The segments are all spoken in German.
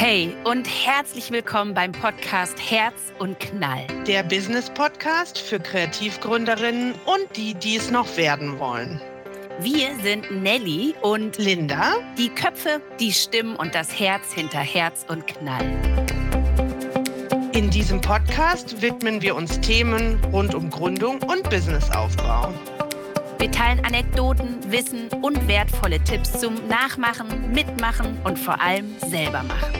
Hey und herzlich willkommen beim Podcast Herz und Knall. Der Business Podcast für Kreativgründerinnen und die, die es noch werden wollen. Wir sind Nelly und Linda, die Köpfe, die Stimmen und das Herz hinter Herz und Knall. In diesem Podcast widmen wir uns Themen rund um Gründung und Businessaufbau. Wir teilen Anekdoten, Wissen und wertvolle Tipps zum Nachmachen, Mitmachen und vor allem selber machen.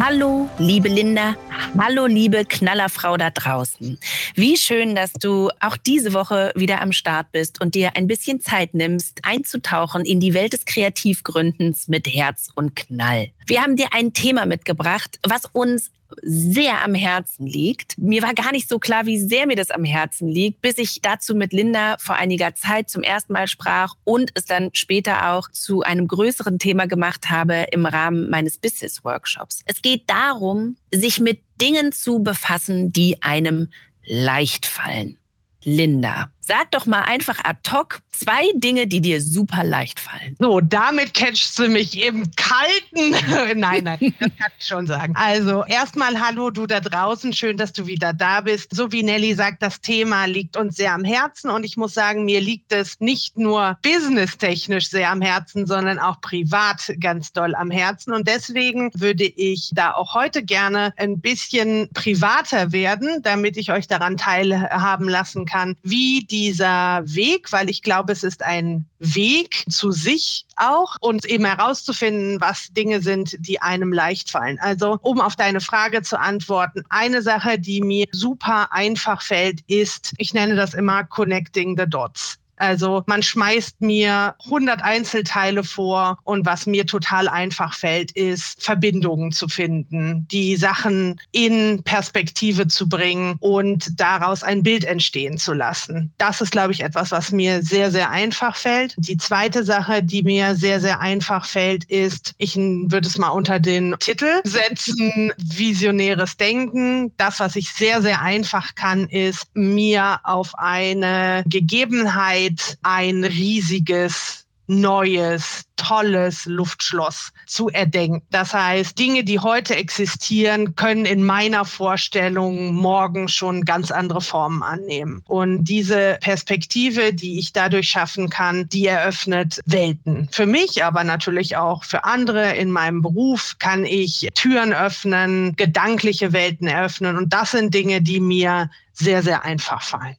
Hallo, liebe Linda. Hallo, liebe Knallerfrau da draußen. Wie schön, dass du auch diese Woche wieder am Start bist und dir ein bisschen Zeit nimmst, einzutauchen in die Welt des Kreativgründens mit Herz und Knall. Wir haben dir ein Thema mitgebracht, was uns sehr am Herzen liegt. Mir war gar nicht so klar, wie sehr mir das am Herzen liegt, bis ich dazu mit Linda vor einiger Zeit zum ersten Mal sprach und es dann später auch zu einem größeren Thema gemacht habe im Rahmen meines Business Workshops. Es geht darum, sich mit Dingen zu befassen, die einem leicht fallen. Linda, sag doch mal einfach ad hoc zwei Dinge, die dir super leicht fallen. So, damit catchst du mich im Kalten. nein, nein, das kann ich schon sagen. Also, erstmal hallo du da draußen. Schön, dass du wieder da bist. So wie Nelly sagt, das Thema liegt uns sehr am Herzen und ich muss sagen, mir liegt es nicht nur businesstechnisch sehr am Herzen, sondern auch privat ganz doll am Herzen. Und deswegen würde ich da auch heute gerne ein bisschen privater werden, damit ich euch daran teilhaben lassen kann, wie dieser Weg, weil ich glaube, es ist ein Weg zu sich auch und eben herauszufinden, was Dinge sind, die einem leicht fallen. Also, um auf deine Frage zu antworten, eine Sache, die mir super einfach fällt, ist, ich nenne das immer Connecting the Dots. Also man schmeißt mir 100 Einzelteile vor und was mir total einfach fällt, ist Verbindungen zu finden, die Sachen in Perspektive zu bringen und daraus ein Bild entstehen zu lassen. Das ist, glaube ich, etwas, was mir sehr, sehr einfach fällt. Die zweite Sache, die mir sehr, sehr einfach fällt, ist, ich würde es mal unter den Titel setzen, visionäres Denken. Das, was ich sehr, sehr einfach kann, ist mir auf eine Gegebenheit ein riesiges neues, tolles Luftschloss zu erdenken. Das heißt, Dinge, die heute existieren, können in meiner Vorstellung morgen schon ganz andere Formen annehmen. Und diese Perspektive, die ich dadurch schaffen kann, die eröffnet Welten. Für mich, aber natürlich auch für andere in meinem Beruf kann ich Türen öffnen, gedankliche Welten eröffnen. Und das sind Dinge, die mir sehr, sehr einfach fallen.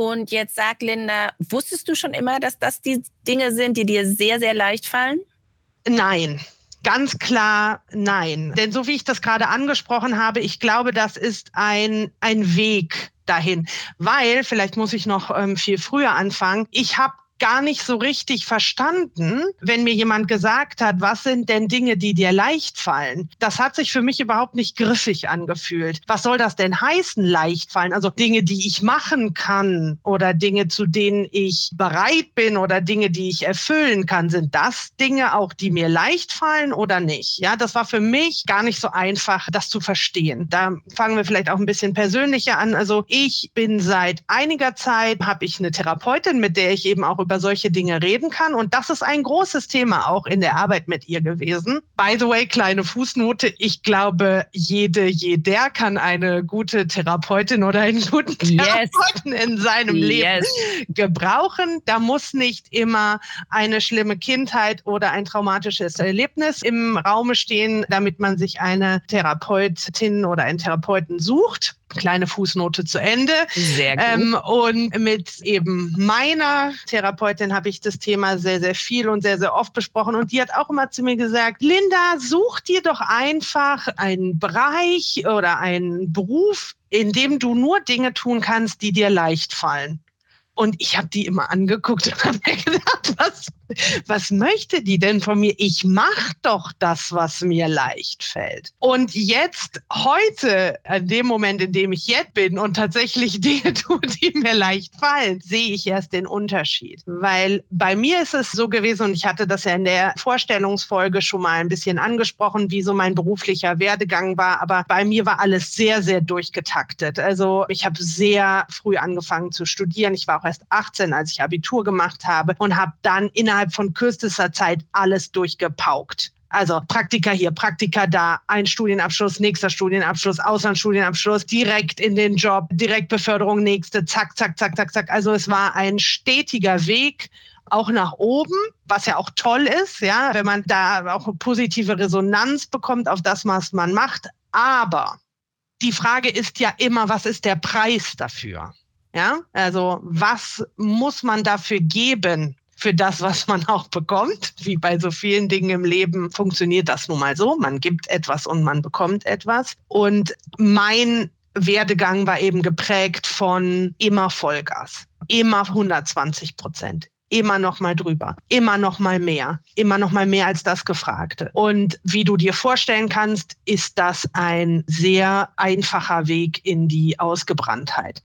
Und jetzt sag Linda, wusstest du schon immer, dass das die Dinge sind, die dir sehr, sehr leicht fallen? Nein. Ganz klar nein. Denn so wie ich das gerade angesprochen habe, ich glaube, das ist ein, ein Weg dahin. Weil, vielleicht muss ich noch ähm, viel früher anfangen, ich habe gar nicht so richtig verstanden, wenn mir jemand gesagt hat, was sind denn Dinge, die dir leicht fallen. Das hat sich für mich überhaupt nicht griffig angefühlt. Was soll das denn heißen, leicht fallen? Also Dinge, die ich machen kann oder Dinge, zu denen ich bereit bin oder Dinge, die ich erfüllen kann. Sind das Dinge auch, die mir leicht fallen oder nicht? Ja, das war für mich gar nicht so einfach, das zu verstehen. Da fangen wir vielleicht auch ein bisschen persönlicher an. Also ich bin seit einiger Zeit, habe ich eine Therapeutin, mit der ich eben auch über solche Dinge reden kann. Und das ist ein großes Thema auch in der Arbeit mit ihr gewesen. By the way, kleine Fußnote. Ich glaube, jede, jeder kann eine gute Therapeutin oder einen guten Therapeuten yes. in seinem yes. Leben gebrauchen. Da muss nicht immer eine schlimme Kindheit oder ein traumatisches Erlebnis im Raume stehen, damit man sich eine Therapeutin oder einen Therapeuten sucht kleine Fußnote zu Ende. Sehr gut. Ähm, und mit eben meiner Therapeutin habe ich das Thema sehr, sehr viel und sehr, sehr oft besprochen. Und die hat auch immer zu mir gesagt, Linda, such dir doch einfach einen Bereich oder einen Beruf, in dem du nur Dinge tun kannst, die dir leicht fallen. Und ich habe die immer angeguckt und habe mir gedacht, was, was möchte die denn von mir? Ich mache doch das, was mir leicht fällt. Und jetzt, heute, an dem Moment, in dem ich jetzt bin und tatsächlich Dinge tue, die mir leicht fallen, sehe ich erst den Unterschied. Weil bei mir ist es so gewesen, und ich hatte das ja in der Vorstellungsfolge schon mal ein bisschen angesprochen, wie so mein beruflicher Werdegang war. Aber bei mir war alles sehr, sehr durchgetaktet. Also ich habe sehr früh angefangen zu studieren. Ich war auch erst 18, als ich Abitur gemacht habe und habe dann innerhalb von kürzester Zeit alles durchgepaukt. Also Praktika hier, Praktika da, ein Studienabschluss, nächster Studienabschluss, Auslandsstudienabschluss, direkt in den Job, Direktbeförderung, nächste, zack, zack, zack, zack, zack. Also es war ein stetiger Weg, auch nach oben, was ja auch toll ist, ja, wenn man da auch positive Resonanz bekommt auf das, was man macht. Aber die Frage ist ja immer, was ist der Preis dafür? Ja, also was muss man dafür geben für das, was man auch bekommt? Wie bei so vielen Dingen im Leben funktioniert das nun mal so. Man gibt etwas und man bekommt etwas. Und mein Werdegang war eben geprägt von immer Vollgas, immer 120 Prozent, immer noch mal drüber, immer noch mal mehr, immer noch mal mehr als das Gefragte. Und wie du dir vorstellen kannst, ist das ein sehr einfacher Weg in die Ausgebranntheit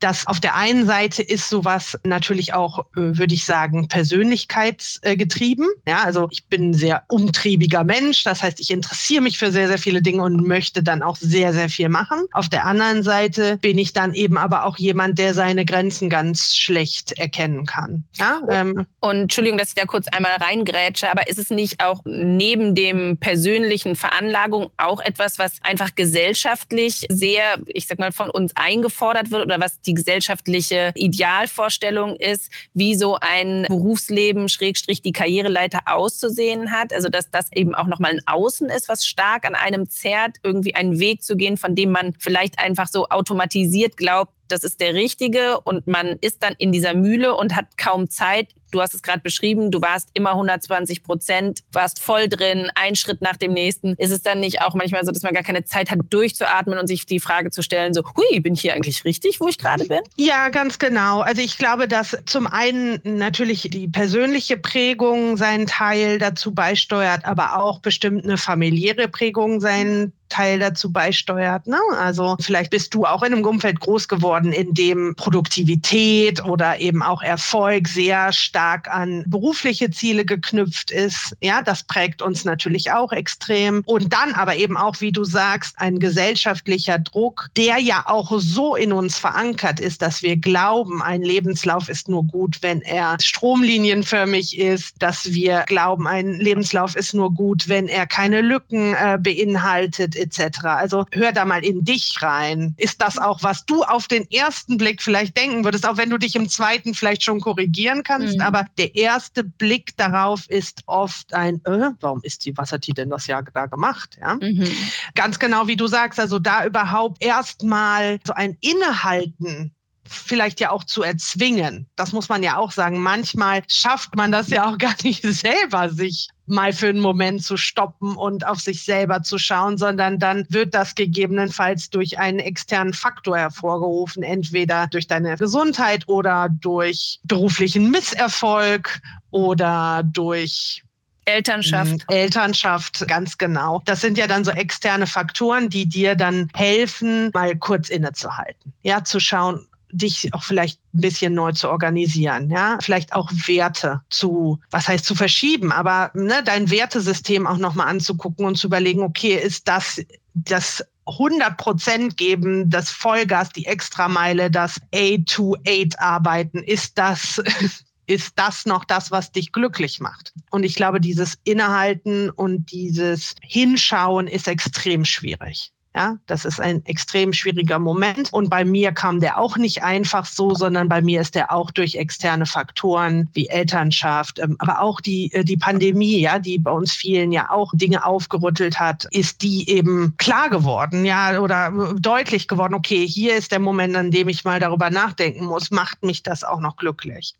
das auf der einen Seite ist sowas natürlich auch, äh, würde ich sagen, persönlichkeitsgetrieben. Ja, also ich bin ein sehr umtriebiger Mensch. Das heißt, ich interessiere mich für sehr, sehr viele Dinge und möchte dann auch sehr, sehr viel machen. Auf der anderen Seite bin ich dann eben aber auch jemand, der seine Grenzen ganz schlecht erkennen kann. Ja, ähm. Und Entschuldigung, dass ich da kurz einmal reingrätsche, aber ist es nicht auch neben dem persönlichen Veranlagung auch etwas, was einfach gesellschaftlich sehr, ich sag mal, von uns eingefordert wird oder was die gesellschaftliche Idealvorstellung ist, wie so ein Berufsleben, Schrägstrich, die Karriereleiter auszusehen hat. Also, dass das eben auch nochmal ein Außen ist, was stark an einem zerrt, irgendwie einen Weg zu gehen, von dem man vielleicht einfach so automatisiert glaubt, das ist der richtige und man ist dann in dieser Mühle und hat kaum Zeit, du hast es gerade beschrieben, du warst immer 120 Prozent, warst voll drin, ein Schritt nach dem nächsten. Ist es dann nicht auch manchmal so, dass man gar keine Zeit hat, durchzuatmen und sich die Frage zu stellen, so, hui, bin ich hier eigentlich richtig, wo ich gerade bin? Ja, ganz genau. Also ich glaube, dass zum einen natürlich die persönliche Prägung seinen Teil dazu beisteuert, aber auch bestimmt eine familiäre Prägung seinen Teil dazu beisteuert. Ne? Also vielleicht bist du auch in einem Umfeld groß geworden, in dem Produktivität oder eben auch Erfolg sehr stark an berufliche Ziele geknüpft ist. Ja, das prägt uns natürlich auch extrem. Und dann aber eben auch, wie du sagst, ein gesellschaftlicher Druck, der ja auch so in uns verankert ist, dass wir glauben, ein Lebenslauf ist nur gut, wenn er stromlinienförmig ist, dass wir glauben, ein Lebenslauf ist nur gut, wenn er keine Lücken äh, beinhaltet etc. Also hör da mal in dich rein. Ist das auch, was du auf den ersten Blick vielleicht denken würdest, auch wenn du dich im zweiten vielleicht schon korrigieren kannst, mhm. Aber der erste Blick darauf ist oft ein, äh, warum ist die, was hat die denn das Jahr da gemacht? Ja? Mhm. Ganz genau wie du sagst, also da überhaupt erstmal so ein Innehalten vielleicht ja auch zu erzwingen. Das muss man ja auch sagen. Manchmal schafft man das ja auch gar nicht selber, sich mal für einen Moment zu stoppen und auf sich selber zu schauen, sondern dann wird das gegebenenfalls durch einen externen Faktor hervorgerufen, entweder durch deine Gesundheit oder durch beruflichen Misserfolg oder durch Elternschaft. Mhm. Elternschaft, ganz genau. Das sind ja dann so externe Faktoren, die dir dann helfen, mal kurz innezuhalten. Ja, zu schauen, dich auch vielleicht ein bisschen neu zu organisieren, ja, vielleicht auch Werte zu, was heißt zu verschieben, aber ne, dein Wertesystem auch nochmal anzugucken und zu überlegen, okay, ist das das 100 Prozent geben, das Vollgas, die Extrameile, das A-to-8-Arbeiten, ist das, ist das noch das, was dich glücklich macht? Und ich glaube, dieses Innehalten und dieses Hinschauen ist extrem schwierig. Ja, das ist ein extrem schwieriger Moment. Und bei mir kam der auch nicht einfach so, sondern bei mir ist der auch durch externe Faktoren wie Elternschaft, ähm, aber auch die, äh, die Pandemie, ja, die bei uns vielen ja auch Dinge aufgerüttelt hat, ist die eben klar geworden, ja, oder äh, deutlich geworden. Okay, hier ist der Moment, an dem ich mal darüber nachdenken muss, macht mich das auch noch glücklich?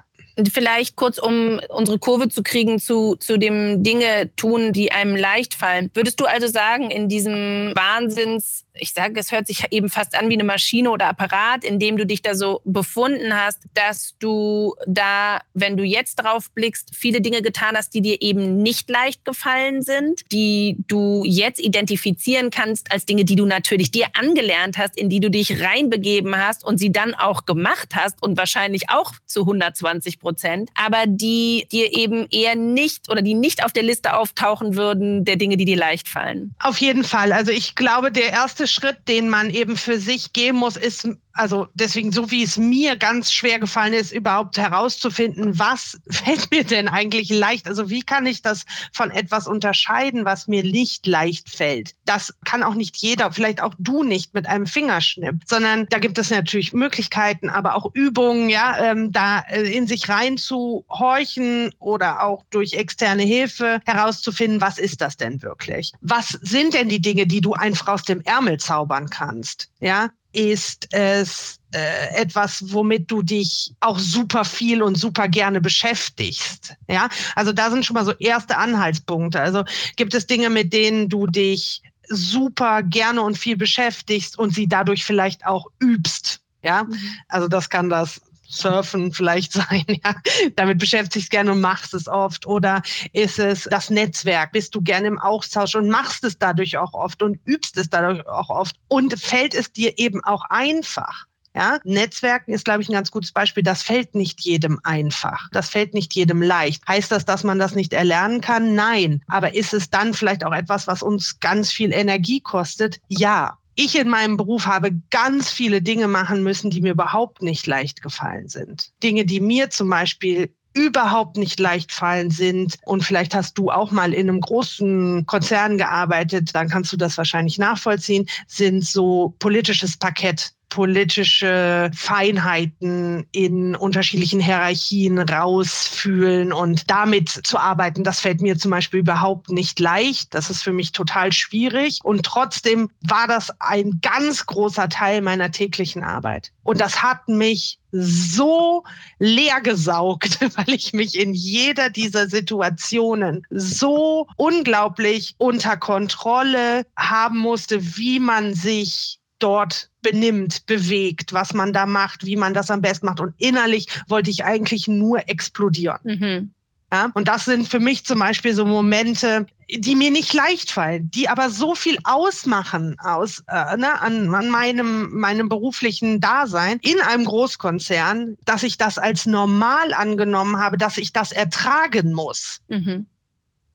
Vielleicht kurz, um unsere Kurve zu kriegen zu, zu dem Dinge tun, die einem leicht fallen. Würdest du also sagen, in diesem Wahnsinns ich sage, es hört sich eben fast an wie eine Maschine oder Apparat, in dem du dich da so befunden hast, dass du da, wenn du jetzt drauf blickst, viele Dinge getan hast, die dir eben nicht leicht gefallen sind, die du jetzt identifizieren kannst als Dinge, die du natürlich dir angelernt hast, in die du dich reinbegeben hast und sie dann auch gemacht hast und wahrscheinlich auch zu 120 Prozent, aber die dir eben eher nicht oder die nicht auf der Liste auftauchen würden der Dinge, die dir leicht fallen. Auf jeden Fall. Also ich glaube, der erste Schritt, den man eben für sich gehen muss, ist also deswegen, so wie es mir ganz schwer gefallen ist, überhaupt herauszufinden, was fällt mir denn eigentlich leicht? Also wie kann ich das von etwas unterscheiden, was mir nicht leicht fällt? Das kann auch nicht jeder, vielleicht auch du nicht mit einem Fingerschnipp, sondern da gibt es natürlich Möglichkeiten, aber auch Übungen, ja, ähm, da äh, in sich reinzuhorchen oder auch durch externe Hilfe herauszufinden, was ist das denn wirklich? Was sind denn die Dinge, die du einfach aus dem Ärmel zaubern kannst? Ja, ist es äh, etwas, womit du dich auch super viel und super gerne beschäftigst. Ja, also da sind schon mal so erste Anhaltspunkte. Also gibt es Dinge, mit denen du dich super gerne und viel beschäftigst und sie dadurch vielleicht auch übst. Ja, mhm. also das kann das Surfen vielleicht sein, ja. Damit beschäftigst gerne und machst es oft. Oder ist es das Netzwerk? Bist du gerne im Austausch und machst es dadurch auch oft und übst es dadurch auch oft? Und fällt es dir eben auch einfach? Ja, Netzwerken ist, glaube ich, ein ganz gutes Beispiel. Das fällt nicht jedem einfach. Das fällt nicht jedem leicht. Heißt das, dass man das nicht erlernen kann? Nein. Aber ist es dann vielleicht auch etwas, was uns ganz viel Energie kostet? Ja ich in meinem Beruf habe ganz viele Dinge machen müssen, die mir überhaupt nicht leicht gefallen sind. Dinge, die mir zum Beispiel überhaupt nicht leicht fallen sind. Und vielleicht hast du auch mal in einem großen Konzern gearbeitet, dann kannst du das wahrscheinlich nachvollziehen, sind so politisches Parkett politische Feinheiten in unterschiedlichen Hierarchien rausfühlen und damit zu arbeiten, das fällt mir zum Beispiel überhaupt nicht leicht. Das ist für mich total schwierig. Und trotzdem war das ein ganz großer Teil meiner täglichen Arbeit. Und das hat mich so leer gesaugt, weil ich mich in jeder dieser Situationen so unglaublich unter Kontrolle haben musste, wie man sich dort benimmt, bewegt, was man da macht, wie man das am besten macht. Und innerlich wollte ich eigentlich nur explodieren. Mhm. Ja, und das sind für mich zum Beispiel so Momente, die mir nicht leicht fallen, die aber so viel ausmachen aus äh, ne, an, an meinem, meinem beruflichen Dasein in einem Großkonzern, dass ich das als normal angenommen habe, dass ich das ertragen muss. Mhm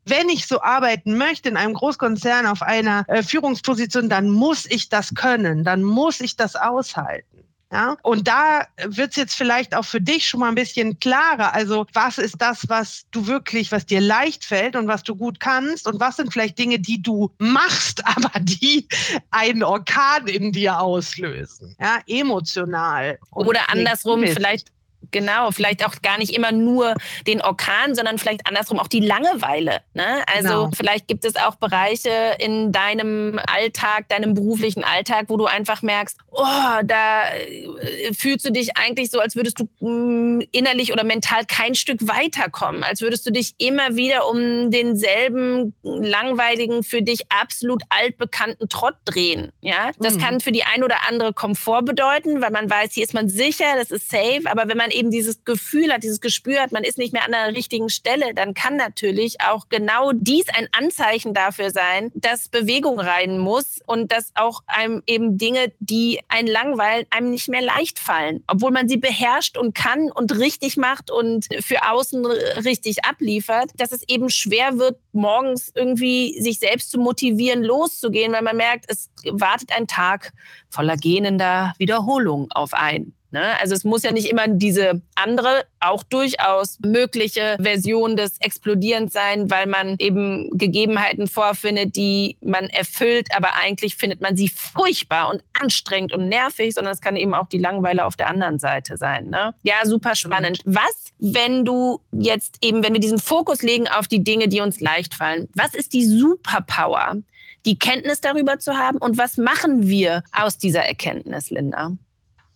wenn ich so arbeiten möchte in einem Großkonzern auf einer äh, Führungsposition, dann muss ich das können, dann muss ich das aushalten. Ja, und da wird es jetzt vielleicht auch für dich schon mal ein bisschen klarer. Also, was ist das, was du wirklich, was dir leicht fällt und was du gut kannst? Und was sind vielleicht Dinge, die du machst, aber die einen Orkan in dir auslösen? Ja, emotional. Oder andersrum, vielleicht Genau, vielleicht auch gar nicht immer nur den Orkan, sondern vielleicht andersrum auch die Langeweile. Ne? Also genau. vielleicht gibt es auch Bereiche in deinem Alltag, deinem beruflichen Alltag, wo du einfach merkst, oh, da äh, fühlst du dich eigentlich so, als würdest du mm, innerlich oder mental kein Stück weiterkommen, als würdest du dich immer wieder um denselben langweiligen, für dich absolut altbekannten Trott drehen. Ja, das mhm. kann für die ein oder andere Komfort bedeuten, weil man weiß, hier ist man sicher, das ist safe, aber wenn man man eben dieses Gefühl hat, dieses Gespür hat, man ist nicht mehr an der richtigen Stelle, dann kann natürlich auch genau dies ein Anzeichen dafür sein, dass Bewegung rein muss und dass auch einem eben Dinge, die einen langweilen, einem nicht mehr leicht fallen, obwohl man sie beherrscht und kann und richtig macht und für außen richtig abliefert, dass es eben schwer wird, morgens irgendwie sich selbst zu motivieren, loszugehen, weil man merkt, es wartet ein Tag voller gähnender Wiederholung auf einen. Ne? Also es muss ja nicht immer diese andere, auch durchaus mögliche Version des Explodierens sein, weil man eben Gegebenheiten vorfindet, die man erfüllt, aber eigentlich findet man sie furchtbar und anstrengend und nervig, sondern es kann eben auch die Langeweile auf der anderen Seite sein. Ne? Ja, super spannend. Was, wenn du jetzt eben, wenn wir diesen Fokus legen auf die Dinge, die uns leicht fallen, was ist die Superpower, die Kenntnis darüber zu haben und was machen wir aus dieser Erkenntnis, Linda?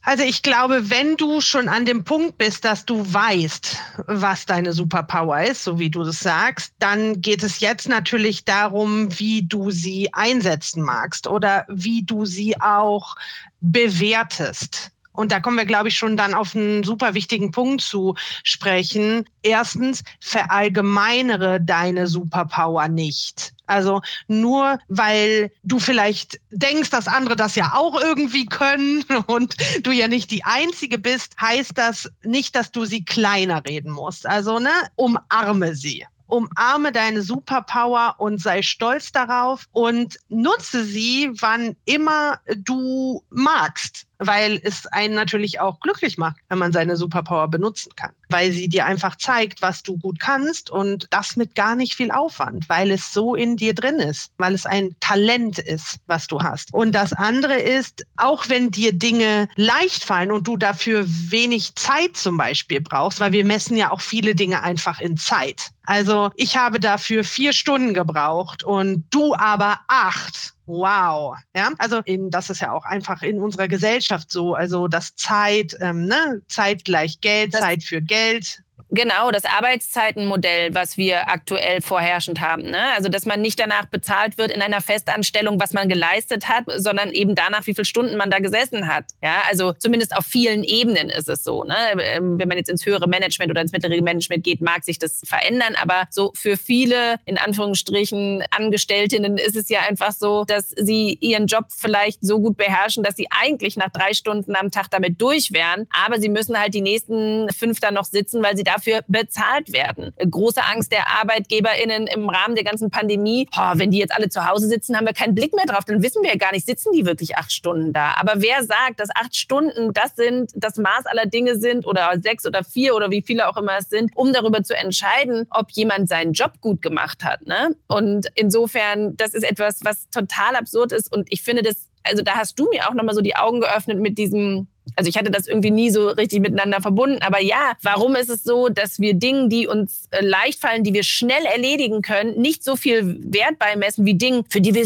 Also ich glaube, wenn du schon an dem Punkt bist, dass du weißt, was deine Superpower ist, so wie du das sagst, dann geht es jetzt natürlich darum, wie du sie einsetzen magst oder wie du sie auch bewertest. Und da kommen wir, glaube ich, schon dann auf einen super wichtigen Punkt zu sprechen. Erstens, verallgemeinere deine Superpower nicht. Also nur weil du vielleicht denkst, dass andere das ja auch irgendwie können und du ja nicht die Einzige bist, heißt das nicht, dass du sie kleiner reden musst. Also ne, umarme sie umarme deine Superpower und sei stolz darauf und nutze sie, wann immer du magst weil es einen natürlich auch glücklich macht, wenn man seine Superpower benutzen kann, weil sie dir einfach zeigt, was du gut kannst und das mit gar nicht viel Aufwand, weil es so in dir drin ist, weil es ein Talent ist, was du hast. Und das andere ist, auch wenn dir Dinge leicht fallen und du dafür wenig Zeit zum Beispiel brauchst, weil wir messen ja auch viele Dinge einfach in Zeit. Also ich habe dafür vier Stunden gebraucht und du aber acht Wow. Ja, also in, das ist ja auch einfach in unserer Gesellschaft so. Also das Zeit, ähm, ne, Zeit gleich Geld, das Zeit für Geld. Genau, das Arbeitszeitenmodell, was wir aktuell vorherrschend haben. Ne? Also, dass man nicht danach bezahlt wird in einer Festanstellung, was man geleistet hat, sondern eben danach, wie viele Stunden man da gesessen hat. Ja, also zumindest auf vielen Ebenen ist es so. Ne? Ähm, wenn man jetzt ins höhere Management oder ins mittlere Management geht, mag sich das verändern. Aber so für viele, in Anführungsstrichen, Angestelltinnen ist es ja einfach so, dass sie ihren Job vielleicht so gut beherrschen, dass sie eigentlich nach drei Stunden am Tag damit durch wären. Aber sie müssen halt die nächsten fünf dann noch sitzen, weil sie dafür dafür bezahlt werden. Große Angst der ArbeitgeberInnen im Rahmen der ganzen Pandemie. Oh, wenn die jetzt alle zu Hause sitzen, haben wir keinen Blick mehr drauf. Dann wissen wir ja gar nicht, sitzen die wirklich acht Stunden da. Aber wer sagt, dass acht Stunden das sind, das Maß aller Dinge sind oder sechs oder vier oder wie viele auch immer es sind, um darüber zu entscheiden, ob jemand seinen Job gut gemacht hat. Ne? Und insofern, das ist etwas, was total absurd ist. Und ich finde das, also da hast du mir auch nochmal so die Augen geöffnet mit diesem also ich hatte das irgendwie nie so richtig miteinander verbunden. Aber ja, warum ist es so, dass wir Dinge, die uns äh, leicht fallen, die wir schnell erledigen können, nicht so viel Wert beimessen wie Dinge, für die wir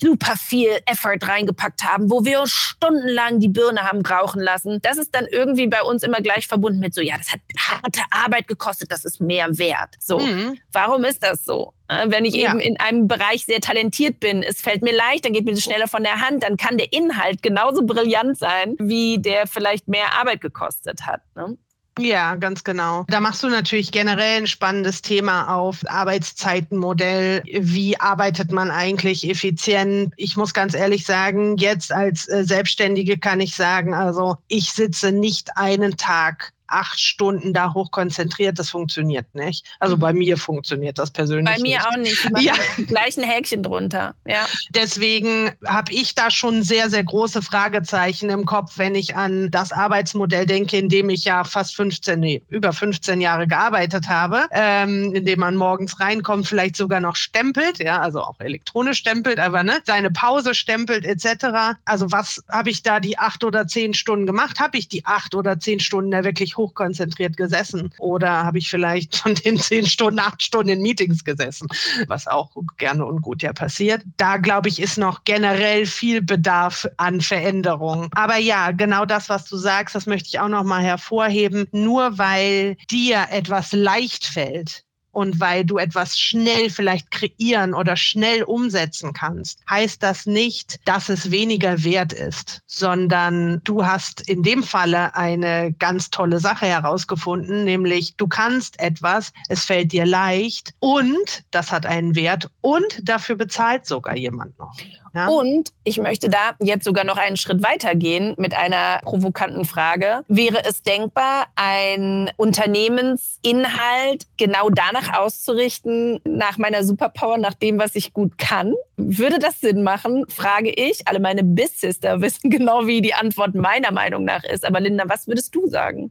super viel Effort reingepackt haben, wo wir uns stundenlang die Birne haben rauchen lassen. Das ist dann irgendwie bei uns immer gleich verbunden mit so, ja, das hat harte Arbeit gekostet, das ist mehr wert. So, mhm. warum ist das so? Wenn ich ja. eben in einem Bereich sehr talentiert bin, es fällt mir leicht, dann geht mir das schneller von der Hand, dann kann der Inhalt genauso brillant sein, wie der vielleicht mehr Arbeit gekostet hat. Ne? Ja, ganz genau. Da machst du natürlich generell ein spannendes Thema auf. Arbeitszeitenmodell. Wie arbeitet man eigentlich effizient? Ich muss ganz ehrlich sagen, jetzt als äh, Selbstständige kann ich sagen, also ich sitze nicht einen Tag acht Stunden da hochkonzentriert, das funktioniert nicht. Also bei mir funktioniert das persönlich. Bei mir nicht. auch nicht. Ja. Gleich ein Häkchen drunter. Ja. Deswegen habe ich da schon sehr, sehr große Fragezeichen im Kopf, wenn ich an das Arbeitsmodell denke, in dem ich ja fast 15, nee, über 15 Jahre gearbeitet habe, ähm, in dem man morgens reinkommt, vielleicht sogar noch stempelt, ja, also auch elektronisch stempelt, aber ne, seine Pause stempelt etc. Also was habe ich da die acht oder zehn Stunden gemacht? Habe ich die acht oder zehn Stunden da wirklich hochkonzentriert gesessen oder habe ich vielleicht von den zehn Stunden, acht Stunden in Meetings gesessen, was auch gerne und gut ja passiert. Da glaube ich, ist noch generell viel Bedarf an Veränderung. Aber ja, genau das, was du sagst, das möchte ich auch noch mal hervorheben. Nur weil dir etwas leicht fällt, und weil du etwas schnell vielleicht kreieren oder schnell umsetzen kannst, heißt das nicht, dass es weniger wert ist, sondern du hast in dem Falle eine ganz tolle Sache herausgefunden, nämlich du kannst etwas, es fällt dir leicht und das hat einen Wert und dafür bezahlt sogar jemand noch. Ja. Und ich möchte da jetzt sogar noch einen Schritt weiter gehen mit einer provokanten Frage. Wäre es denkbar, ein Unternehmensinhalt genau danach auszurichten, nach meiner Superpower, nach dem, was ich gut kann? Würde das Sinn machen, frage ich. Alle meine Bissister wissen genau, wie die Antwort meiner Meinung nach ist. Aber Linda, was würdest du sagen?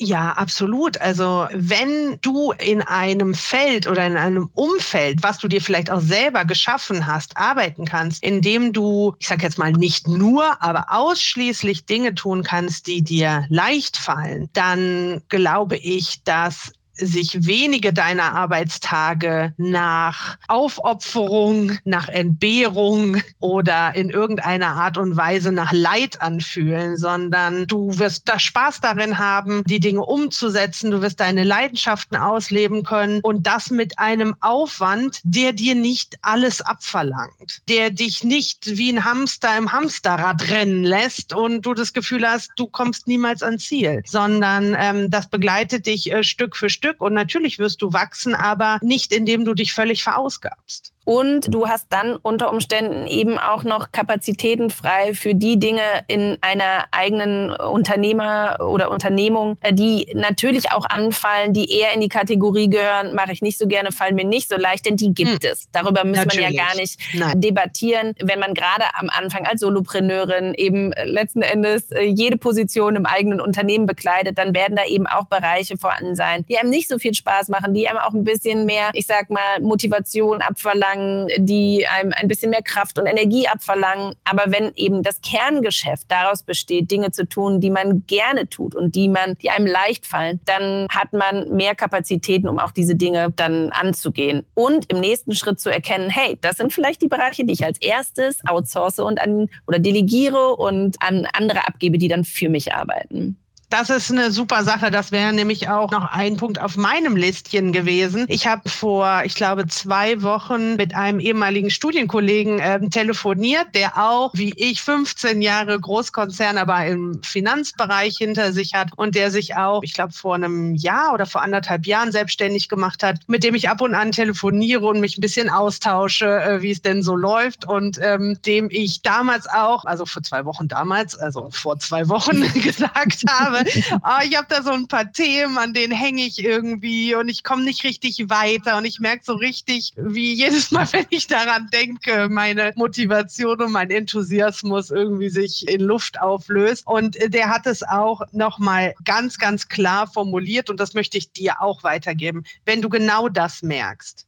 Ja, absolut. Also wenn du in einem Feld oder in einem Umfeld, was du dir vielleicht auch selber geschaffen hast, arbeiten kannst, indem du, ich sage jetzt mal nicht nur, aber ausschließlich Dinge tun kannst, die dir leicht fallen, dann glaube ich, dass sich wenige deiner Arbeitstage nach Aufopferung, nach Entbehrung oder in irgendeiner Art und Weise nach Leid anfühlen, sondern du wirst da Spaß darin haben, die Dinge umzusetzen, du wirst deine Leidenschaften ausleben können und das mit einem Aufwand, der dir nicht alles abverlangt, der dich nicht wie ein Hamster im Hamsterrad rennen lässt und du das Gefühl hast, du kommst niemals ans Ziel, sondern ähm, das begleitet dich äh, Stück für Stück und natürlich wirst du wachsen, aber nicht indem du dich völlig verausgabst. Und du hast dann unter Umständen eben auch noch Kapazitäten frei für die Dinge in einer eigenen Unternehmer oder Unternehmung, äh, die natürlich auch anfallen, die eher in die Kategorie gehören, mache ich nicht so gerne, fallen mir nicht so leicht, denn die gibt hm. es. Darüber muss man ja gar nicht Nein. debattieren, wenn man gerade am Anfang als Solopreneurin eben letzten Endes äh, jede Position im eigenen Unternehmen bekleidet, dann werden da eben auch Bereiche vorhanden sein, die einem nicht so viel Spaß machen, die einem auch ein bisschen mehr, ich sag mal, Motivation abverlangen abverlangen, die einem ein bisschen mehr Kraft und Energie abverlangen. Aber wenn eben das Kerngeschäft daraus besteht, Dinge zu tun, die man gerne tut und die man, die einem leicht fallen, dann hat man mehr Kapazitäten, um auch diese Dinge dann anzugehen. Und im nächsten Schritt zu erkennen, hey, das sind vielleicht die Bereiche, die ich als erstes outsource und an oder delegiere und an andere abgebe, die dann für mich arbeiten. Das ist eine super Sache. Das wäre nämlich auch noch ein Punkt auf meinem Listchen gewesen. Ich habe vor, ich glaube, zwei Wochen mit einem ehemaligen Studienkollegen äh, telefoniert, der auch, wie ich, 15 Jahre Großkonzern, aber im Finanzbereich hinter sich hat und der sich auch, ich glaube, vor einem Jahr oder vor anderthalb Jahren selbstständig gemacht hat, mit dem ich ab und an telefoniere und mich ein bisschen austausche, äh, wie es denn so läuft und ähm, dem ich damals auch, also vor zwei Wochen damals, also vor zwei Wochen gesagt habe, oh, ich habe da so ein paar Themen, an denen hänge ich irgendwie und ich komme nicht richtig weiter und ich merke so richtig, wie jedes Mal, wenn ich daran denke, meine Motivation und mein Enthusiasmus irgendwie sich in Luft auflöst. Und der hat es auch nochmal ganz, ganz klar formuliert und das möchte ich dir auch weitergeben. Wenn du genau das merkst,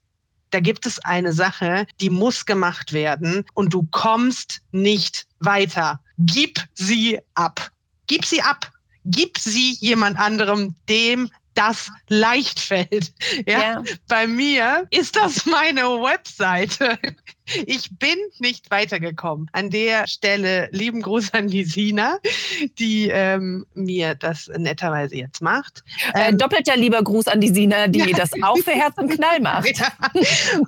da gibt es eine Sache, die muss gemacht werden und du kommst nicht weiter. Gib sie ab. Gib sie ab gib sie jemand anderem, dem das leicht fällt. Ja? ja? Bei mir ist das meine Webseite. Ich bin nicht weitergekommen. An der Stelle lieben Gruß an die Sina, die ähm, mir das netterweise jetzt macht. Äh, ähm, doppelter lieber Gruß an die Sina, die das auch für Herz und Knall macht. Ja,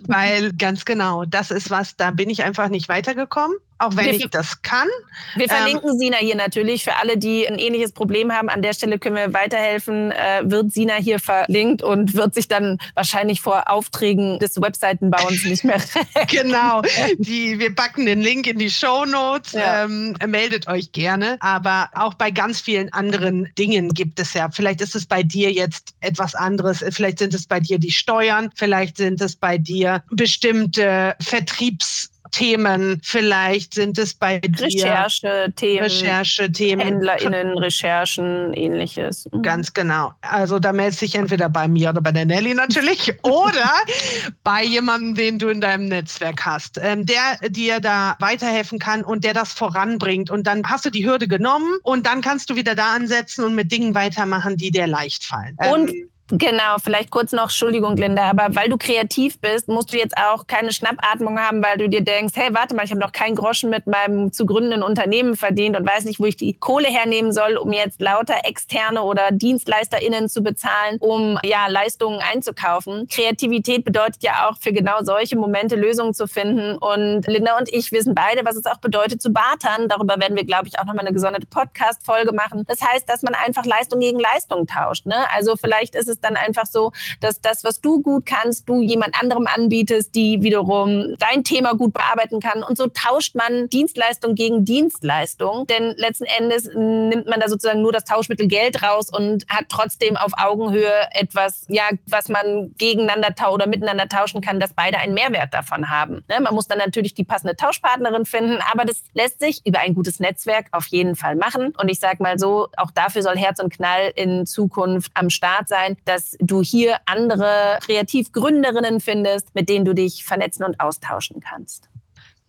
weil ganz genau, das ist was, da bin ich einfach nicht weitergekommen auch wenn wir, ich das kann. Wir verlinken ähm, Sina hier natürlich für alle, die ein ähnliches Problem haben. An der Stelle können wir weiterhelfen. Äh, wird Sina hier verlinkt und wird sich dann wahrscheinlich vor Aufträgen des Webseitenbauens nicht mehr. genau. Die, wir packen den Link in die Show Notes. Ja. Ähm, meldet euch gerne. Aber auch bei ganz vielen anderen Dingen gibt es ja. Vielleicht ist es bei dir jetzt etwas anderes. Vielleicht sind es bei dir die Steuern. Vielleicht sind es bei dir bestimmte Vertriebs Themen. Vielleicht sind es bei dir Recherche-Themen, Recherche-Themen, HändlerInnen, Recherchen, ähnliches. Mhm. Ganz genau. Also da meldest dich entweder bei mir oder bei der Nelly natürlich oder bei jemandem, den du in deinem Netzwerk hast, ähm, der dir da weiterhelfen kann und der das voranbringt. Und dann hast du die Hürde genommen und dann kannst du wieder da ansetzen und mit Dingen weitermachen, die dir leicht fallen. Und ähm, Genau, vielleicht kurz noch, Entschuldigung, Linda, aber weil du kreativ bist, musst du jetzt auch keine Schnappatmung haben, weil du dir denkst, hey, warte mal, ich habe noch keinen Groschen mit meinem zu gründenden Unternehmen verdient und weiß nicht, wo ich die Kohle hernehmen soll, um jetzt lauter externe oder DienstleisterInnen zu bezahlen, um ja Leistungen einzukaufen. Kreativität bedeutet ja auch für genau solche Momente Lösungen zu finden. Und Linda und ich wissen beide, was es auch bedeutet zu bartern. Darüber werden wir, glaube ich, auch nochmal eine gesonderte Podcast-Folge machen. Das heißt, dass man einfach Leistung gegen Leistung tauscht. Ne? Also vielleicht ist es es dann einfach so, dass das, was du gut kannst, du jemand anderem anbietest, die wiederum dein Thema gut bearbeiten kann. Und so tauscht man Dienstleistung gegen Dienstleistung. Denn letzten Endes nimmt man da sozusagen nur das Tauschmittel Geld raus und hat trotzdem auf Augenhöhe etwas, ja, was man gegeneinander oder miteinander tauschen kann, dass beide einen Mehrwert davon haben. Ne? Man muss dann natürlich die passende Tauschpartnerin finden, aber das lässt sich über ein gutes Netzwerk auf jeden Fall machen. Und ich sage mal so, auch dafür soll Herz und Knall in Zukunft am Start sein, dass du hier andere Kreativgründerinnen findest, mit denen du dich vernetzen und austauschen kannst.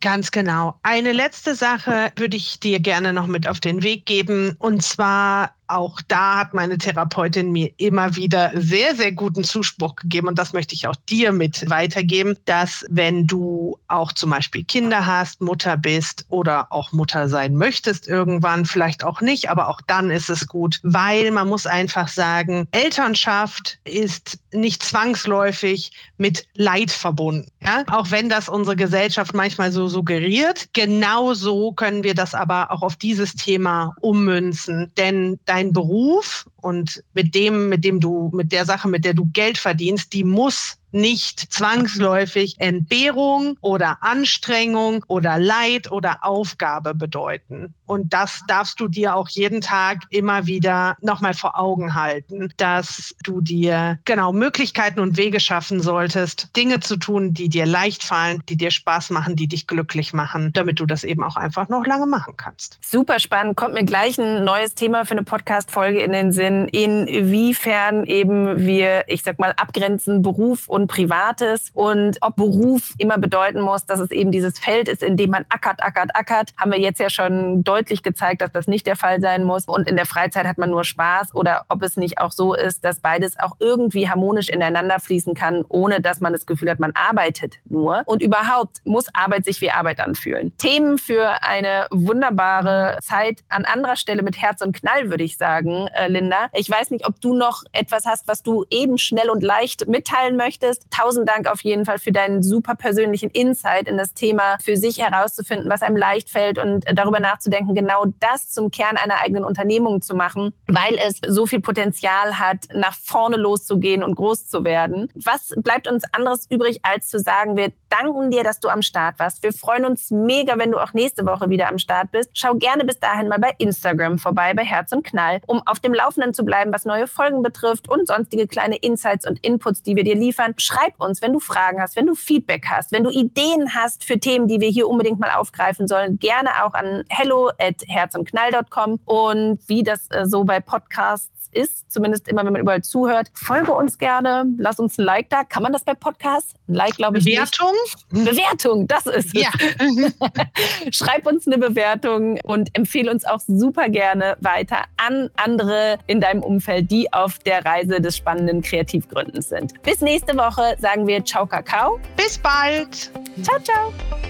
Ganz genau. Eine letzte Sache würde ich dir gerne noch mit auf den Weg geben. Und zwar auch da hat meine Therapeutin mir immer wieder sehr, sehr guten Zuspruch gegeben. Und das möchte ich auch dir mit weitergeben, dass wenn du auch zum Beispiel Kinder hast, Mutter bist oder auch Mutter sein möchtest irgendwann, vielleicht auch nicht, aber auch dann ist es gut, weil man muss einfach sagen, Elternschaft ist nicht zwangsläufig mit Leid verbunden. Ja? Auch wenn das unsere Gesellschaft manchmal so suggeriert, genauso können wir das aber auch auf dieses Thema ummünzen. Denn dein Beruf und mit dem, mit dem du, mit der Sache, mit der du Geld verdienst, die muss nicht zwangsläufig Entbehrung oder Anstrengung oder Leid oder Aufgabe bedeuten. Und das darfst du dir auch jeden Tag immer wieder nochmal vor Augen halten, dass du dir genau Möglichkeiten und Wege schaffen solltest, Dinge zu tun, die dir leicht fallen, die dir Spaß machen, die dich glücklich machen, damit du das eben auch einfach noch lange machen kannst. Super spannend. Kommt mir gleich ein neues Thema für eine Podcast-Folge in den Sinn, inwiefern eben wir, ich sag mal, abgrenzen Beruf und Privates und ob Beruf immer bedeuten muss, dass es eben dieses Feld ist, in dem man ackert, ackert, ackert, haben wir jetzt ja schon deutlich gezeigt, dass das nicht der Fall sein muss. Und in der Freizeit hat man nur Spaß oder ob es nicht auch so ist, dass beides auch irgendwie harmonisch ineinander fließen kann, ohne dass man das Gefühl hat, man arbeitet nur. Und überhaupt muss Arbeit sich wie Arbeit anfühlen. Themen für eine wunderbare Zeit an anderer Stelle mit Herz und Knall, würde ich sagen, äh, Ich weiß nicht, ob du noch etwas hast, was du eben schnell und leicht mitteilen möchtest. Tausend Dank auf jeden Fall für deinen super persönlichen Insight in das Thema, für sich herauszufinden, was einem leicht fällt und darüber nachzudenken, genau das zum Kern einer eigenen Unternehmung zu machen, weil es so viel Potenzial hat, nach vorne loszugehen und groß zu werden. Was bleibt uns anderes übrig, als zu sagen, wir danken dir, dass du am Start warst. Wir freuen uns mega, wenn du auch nächste Woche wieder am Start bist. Schau gerne bis dahin mal bei Instagram vorbei, bei Herz und Knall, um auf dem Laufenden zu bleiben, was neue Folgen betrifft und sonstige kleine Insights und Inputs, die wir dir liefern. Schreib uns, wenn du Fragen hast, wenn du Feedback hast, wenn du Ideen hast für Themen, die wir hier unbedingt mal aufgreifen sollen, gerne auch an hello at herzundknall.com und wie das äh, so bei Podcasts ist, zumindest immer, wenn man überall zuhört. Folge uns gerne, lass uns ein Like da. Kann man das bei Podcasts? Ein Like, glaube ich. Bewertung? Nicht. Bewertung, das ist es. Ja. Schreib uns eine Bewertung und empfehle uns auch super gerne weiter an andere in deinem Umfeld, die auf der Reise des spannenden Kreativgründens sind. Bis nächste Woche sagen wir Ciao, Kakao. Bis bald. Ciao, ciao.